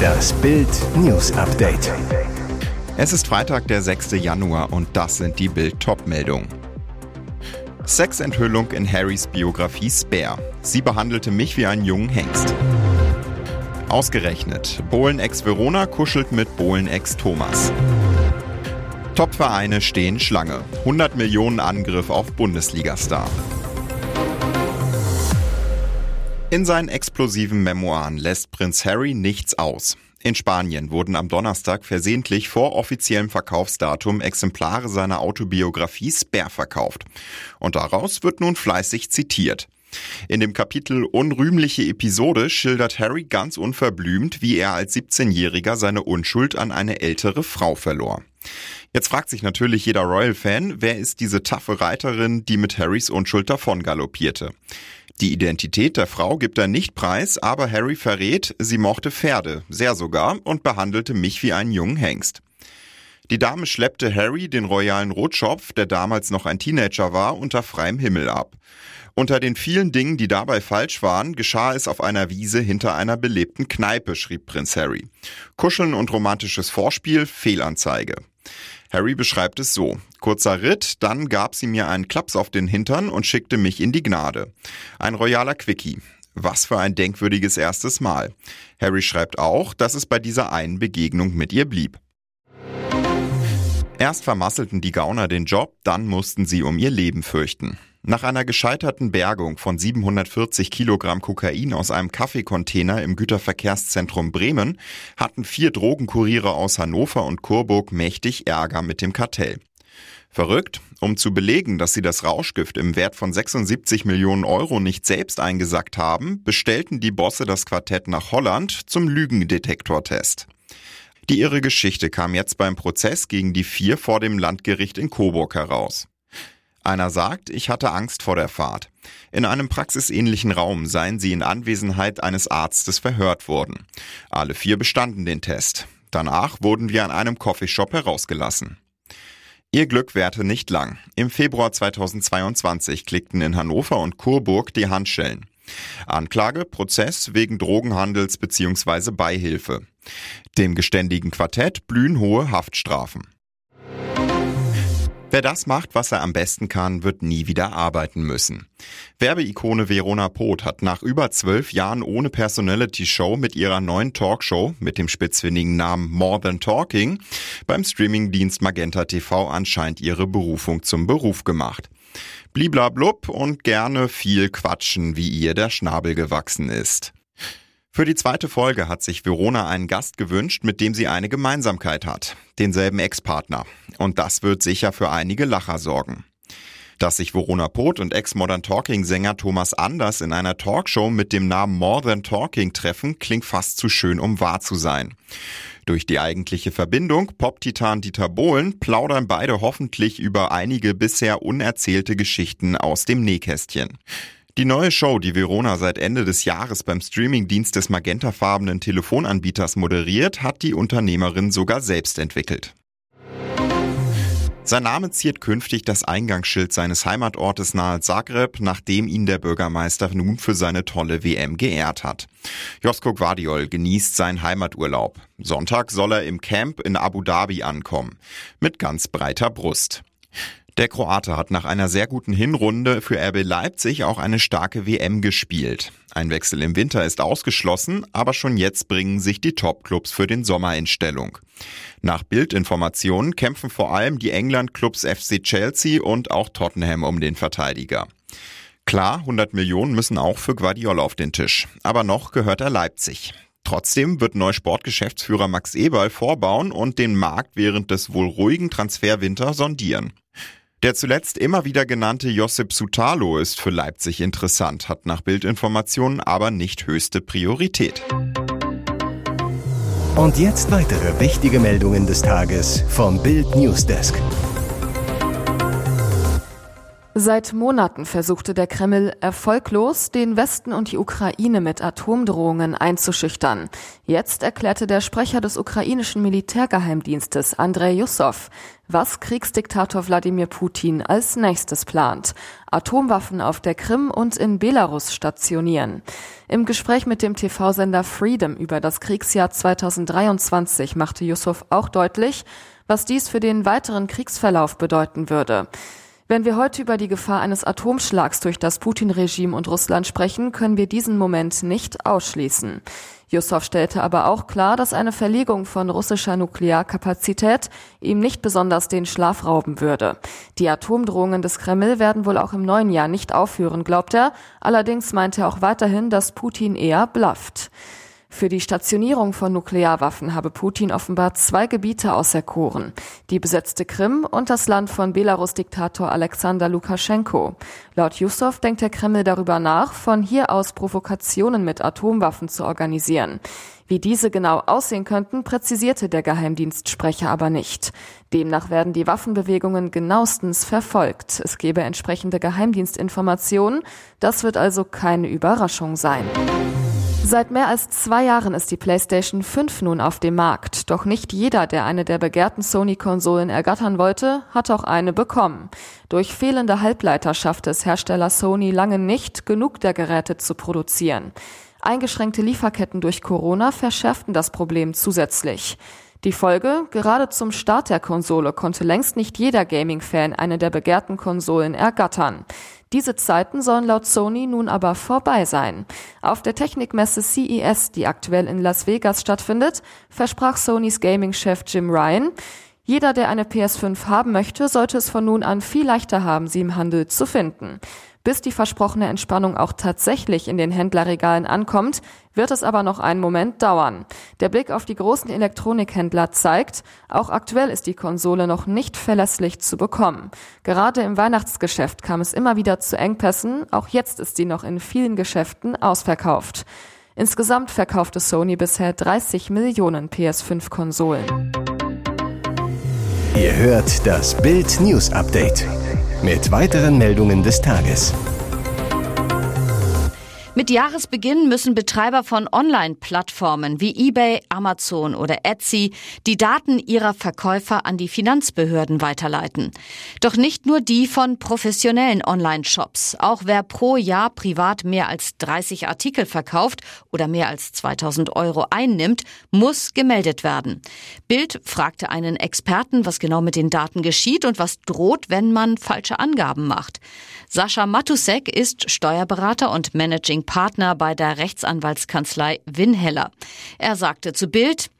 Das Bild News Update. Es ist Freitag, der 6. Januar und das sind die Bild meldungen Sexenthüllung in Harrys Biografie Spare. Sie behandelte mich wie einen jungen Hengst. Ausgerechnet. Bohlen-Ex Verona kuschelt mit Bohlen-Ex Thomas. Top-Vereine stehen Schlange. 100 Millionen Angriff auf Bundesliga-Star. In seinen explosiven Memoiren lässt Prinz Harry nichts aus. In Spanien wurden am Donnerstag versehentlich vor offiziellem Verkaufsdatum Exemplare seiner Autobiografie Spare verkauft. Und daraus wird nun fleißig zitiert. In dem Kapitel Unrühmliche Episode schildert Harry ganz unverblümt, wie er als 17-Jähriger seine Unschuld an eine ältere Frau verlor. Jetzt fragt sich natürlich jeder Royal-Fan, wer ist diese taffe Reiterin, die mit Harrys Unschuld davon galoppierte. Die Identität der Frau gibt er nicht preis, aber Harry verrät, sie mochte Pferde, sehr sogar, und behandelte mich wie einen jungen Hengst. Die Dame schleppte Harry, den royalen Rotschopf, der damals noch ein Teenager war, unter freiem Himmel ab. Unter den vielen Dingen, die dabei falsch waren, geschah es auf einer Wiese hinter einer belebten Kneipe, schrieb Prinz Harry. Kuscheln und romantisches Vorspiel, Fehlanzeige. Harry beschreibt es so. Kurzer Ritt, dann gab sie mir einen Klaps auf den Hintern und schickte mich in die Gnade. Ein royaler Quickie. Was für ein denkwürdiges erstes Mal. Harry schreibt auch, dass es bei dieser einen Begegnung mit ihr blieb. Erst vermasselten die Gauner den Job, dann mussten sie um ihr Leben fürchten. Nach einer gescheiterten Bergung von 740 Kilogramm Kokain aus einem Kaffeekontainer im Güterverkehrszentrum Bremen hatten vier Drogenkuriere aus Hannover und Coburg mächtig Ärger mit dem Kartell. Verrückt, um zu belegen, dass sie das Rauschgift im Wert von 76 Millionen Euro nicht selbst eingesackt haben, bestellten die Bosse das Quartett nach Holland zum Lügendetektortest. Die irre Geschichte kam jetzt beim Prozess gegen die vier vor dem Landgericht in Coburg heraus. Einer sagt, ich hatte Angst vor der Fahrt. In einem praxisähnlichen Raum seien sie in Anwesenheit eines Arztes verhört worden. Alle vier bestanden den Test. Danach wurden wir an einem Coffeeshop herausgelassen. Ihr Glück währte nicht lang. Im Februar 2022 klickten in Hannover und Coburg die Handschellen. Anklage, Prozess wegen Drogenhandels bzw. Beihilfe. Dem geständigen Quartett blühen hohe Haftstrafen. Wer das macht, was er am besten kann, wird nie wieder arbeiten müssen. Werbeikone Verona Poth hat nach über zwölf Jahren ohne Personality-Show mit ihrer neuen Talkshow mit dem spitzfindigen Namen More Than Talking beim Streamingdienst Magenta TV anscheinend ihre Berufung zum Beruf gemacht. Bliblablub und gerne viel quatschen, wie ihr der Schnabel gewachsen ist. Für die zweite Folge hat sich Verona einen Gast gewünscht, mit dem sie eine Gemeinsamkeit hat. Denselben Ex-Partner. Und das wird sicher für einige Lacher sorgen. Dass sich Verona Poth und Ex-Modern Talking-Sänger Thomas Anders in einer Talkshow mit dem Namen More Than Talking treffen, klingt fast zu schön, um wahr zu sein. Durch die eigentliche Verbindung Pop-Titan Dieter Bohlen plaudern beide hoffentlich über einige bisher unerzählte Geschichten aus dem Nähkästchen. Die neue Show, die Verona seit Ende des Jahres beim Streamingdienst des magentafarbenen Telefonanbieters moderiert, hat die Unternehmerin sogar selbst entwickelt. Sein Name ziert künftig das Eingangsschild seines Heimatortes nahe Zagreb, nachdem ihn der Bürgermeister nun für seine tolle WM geehrt hat. Josko Guardiol genießt seinen Heimaturlaub. Sonntag soll er im Camp in Abu Dhabi ankommen. Mit ganz breiter Brust. Der Kroate hat nach einer sehr guten Hinrunde für RB Leipzig auch eine starke WM gespielt. Ein Wechsel im Winter ist ausgeschlossen, aber schon jetzt bringen sich die Topclubs für den Sommer in Stellung. Nach Bildinformationen kämpfen vor allem die England-Clubs FC Chelsea und auch Tottenham um den Verteidiger. Klar, 100 Millionen müssen auch für Guardiola auf den Tisch, aber noch gehört er Leipzig. Trotzdem wird neu Sportgeschäftsführer Max Eberl vorbauen und den Markt während des wohl ruhigen Transferwinter sondieren. Der zuletzt immer wieder genannte Josip Sutalo ist für Leipzig interessant, hat nach Bildinformationen aber nicht höchste Priorität. Und jetzt weitere wichtige Meldungen des Tages vom Bild Newsdesk. Seit Monaten versuchte der Kreml erfolglos, den Westen und die Ukraine mit Atomdrohungen einzuschüchtern. Jetzt erklärte der Sprecher des ukrainischen Militärgeheimdienstes Andrei Jussow, was Kriegsdiktator Wladimir Putin als nächstes plant. Atomwaffen auf der Krim und in Belarus stationieren. Im Gespräch mit dem TV-Sender Freedom über das Kriegsjahr 2023 machte Jussow auch deutlich, was dies für den weiteren Kriegsverlauf bedeuten würde. Wenn wir heute über die Gefahr eines Atomschlags durch das Putin-Regime und Russland sprechen, können wir diesen Moment nicht ausschließen. Jussow stellte aber auch klar, dass eine Verlegung von russischer Nuklearkapazität ihm nicht besonders den Schlaf rauben würde. Die Atomdrohungen des Kreml werden wohl auch im neuen Jahr nicht aufhören, glaubt er. Allerdings meint er auch weiterhin, dass Putin eher blufft. Für die Stationierung von Nuklearwaffen habe Putin offenbar zwei Gebiete auserkoren. Die besetzte Krim und das Land von Belarus-Diktator Alexander Lukaschenko. Laut Jussow denkt der Kreml darüber nach, von hier aus Provokationen mit Atomwaffen zu organisieren. Wie diese genau aussehen könnten, präzisierte der Geheimdienstsprecher aber nicht. Demnach werden die Waffenbewegungen genauestens verfolgt. Es gebe entsprechende Geheimdienstinformationen. Das wird also keine Überraschung sein. Seit mehr als zwei Jahren ist die PlayStation 5 nun auf dem Markt. Doch nicht jeder, der eine der begehrten Sony-Konsolen ergattern wollte, hat auch eine bekommen. Durch fehlende Halbleiter schaffte es Hersteller Sony lange nicht, genug der Geräte zu produzieren. Eingeschränkte Lieferketten durch Corona verschärften das Problem zusätzlich. Die Folge, gerade zum Start der Konsole konnte längst nicht jeder Gaming-Fan eine der begehrten Konsolen ergattern. Diese Zeiten sollen laut Sony nun aber vorbei sein. Auf der Technikmesse CES, die aktuell in Las Vegas stattfindet, versprach Sonys Gaming-Chef Jim Ryan, jeder, der eine PS5 haben möchte, sollte es von nun an viel leichter haben, sie im Handel zu finden. Bis die versprochene Entspannung auch tatsächlich in den Händlerregalen ankommt, wird es aber noch einen Moment dauern. Der Blick auf die großen Elektronikhändler zeigt, auch aktuell ist die Konsole noch nicht verlässlich zu bekommen. Gerade im Weihnachtsgeschäft kam es immer wieder zu Engpässen, auch jetzt ist sie noch in vielen Geschäften ausverkauft. Insgesamt verkaufte Sony bisher 30 Millionen PS5-Konsolen. Ihr hört das Bild News Update mit weiteren Meldungen des Tages. Mit Jahresbeginn müssen Betreiber von Online-Plattformen wie eBay, Amazon oder Etsy die Daten ihrer Verkäufer an die Finanzbehörden weiterleiten. Doch nicht nur die von professionellen Online-Shops. Auch wer pro Jahr privat mehr als 30 Artikel verkauft oder mehr als 2000 Euro einnimmt, muss gemeldet werden. Bild fragte einen Experten, was genau mit den Daten geschieht und was droht, wenn man falsche Angaben macht. Sascha Matusek ist Steuerberater und Managing Partner bei der Rechtsanwaltskanzlei Winheller. Er sagte zu Bild,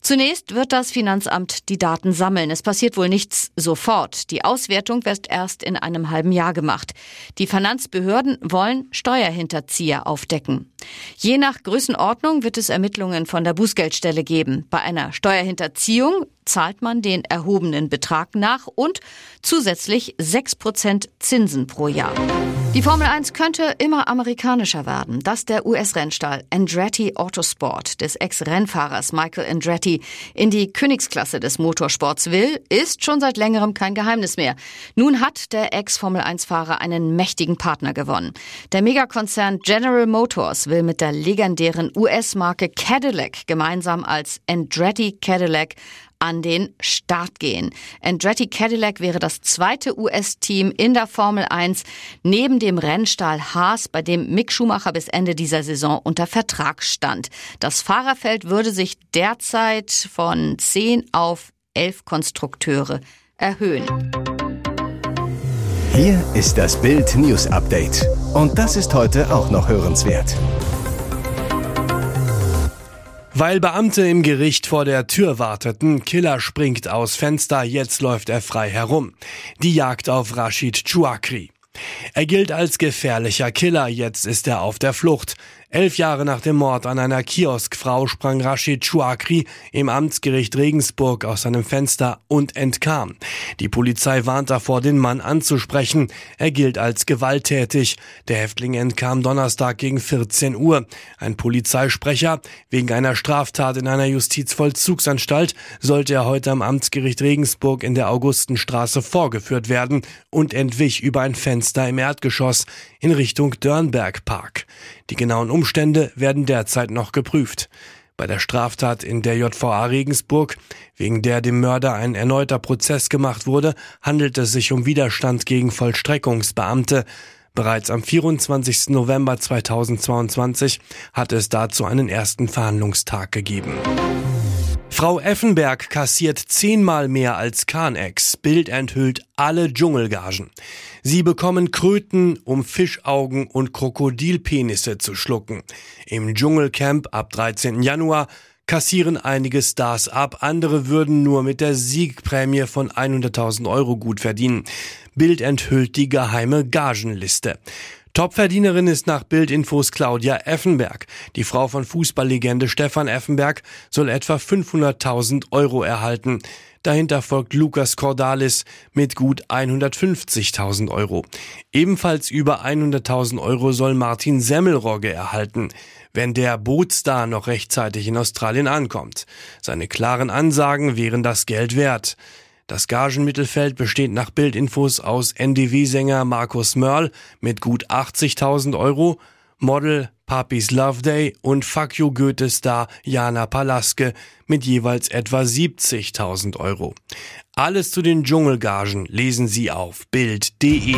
Zunächst wird das Finanzamt die Daten sammeln. Es passiert wohl nichts sofort. Die Auswertung wird erst in einem halben Jahr gemacht. Die Finanzbehörden wollen Steuerhinterzieher aufdecken. Je nach Größenordnung wird es Ermittlungen von der Bußgeldstelle geben. Bei einer Steuerhinterziehung zahlt man den erhobenen Betrag nach und zusätzlich 6% Zinsen pro Jahr. Die Formel 1 könnte immer amerikanischer werden. Dass der US-Rennstall Andretti Autosport des Ex-Rennfahrers Michael Andretti in die Königsklasse des Motorsports will, ist schon seit längerem kein Geheimnis mehr. Nun hat der Ex-Formel 1-Fahrer einen mächtigen Partner gewonnen. Der Megakonzern General Motors will mit der legendären US-Marke Cadillac gemeinsam als Andretti Cadillac an den Start gehen. Andretti Cadillac wäre das zweite US-Team in der Formel 1 neben dem Rennstall Haas, bei dem Mick Schumacher bis Ende dieser Saison unter Vertrag stand. Das Fahrerfeld würde sich derzeit von 10 auf 11 Konstrukteure erhöhen. Hier ist das Bild News Update. Und das ist heute auch noch hörenswert. Weil Beamte im Gericht vor der Tür warteten, Killer springt aus Fenster, jetzt läuft er frei herum. Die Jagd auf Rashid Chouakri. Er gilt als gefährlicher Killer, jetzt ist er auf der Flucht. Elf Jahre nach dem Mord an einer Kioskfrau sprang Rashid Chouakri im Amtsgericht Regensburg aus seinem Fenster und entkam. Die Polizei warnt davor, den Mann anzusprechen. Er gilt als gewalttätig. Der Häftling entkam Donnerstag gegen 14 Uhr. Ein Polizeisprecher, wegen einer Straftat in einer Justizvollzugsanstalt, sollte er heute am Amtsgericht Regensburg in der Augustenstraße vorgeführt werden und entwich über ein Fenster im Erdgeschoss in Richtung Dörnberg Park. Die genauen Umstände werden derzeit noch geprüft. Bei der Straftat in der JVA Regensburg, wegen der dem Mörder ein erneuter Prozess gemacht wurde, handelt es sich um Widerstand gegen Vollstreckungsbeamte. Bereits am 24. November 2022 hat es dazu einen ersten Verhandlungstag gegeben. Frau Effenberg kassiert zehnmal mehr als Kahnex. Bild enthüllt alle Dschungelgagen. Sie bekommen Kröten, um Fischaugen und Krokodilpenisse zu schlucken. Im Dschungelcamp ab 13. Januar kassieren einige Stars ab, andere würden nur mit der Siegprämie von 100.000 Euro gut verdienen. Bild enthüllt die geheime Gagenliste. Topverdienerin ist nach Bildinfos Claudia Effenberg. Die Frau von Fußballlegende Stefan Effenberg soll etwa 500.000 Euro erhalten. Dahinter folgt Lukas Cordalis mit gut 150.000 Euro. Ebenfalls über 100.000 Euro soll Martin Semmelrogge erhalten, wenn der Bootstar noch rechtzeitig in Australien ankommt. Seine klaren Ansagen wären das Geld wert. Das Gagenmittelfeld besteht nach Bildinfos aus NDW-Sänger Markus Mörl mit gut 80.000 Euro, Model Papis Love Day und Fuck You Goethe-Star Jana Palaske mit jeweils etwa 70.000 Euro. Alles zu den Dschungelgagen lesen Sie auf Bild.de.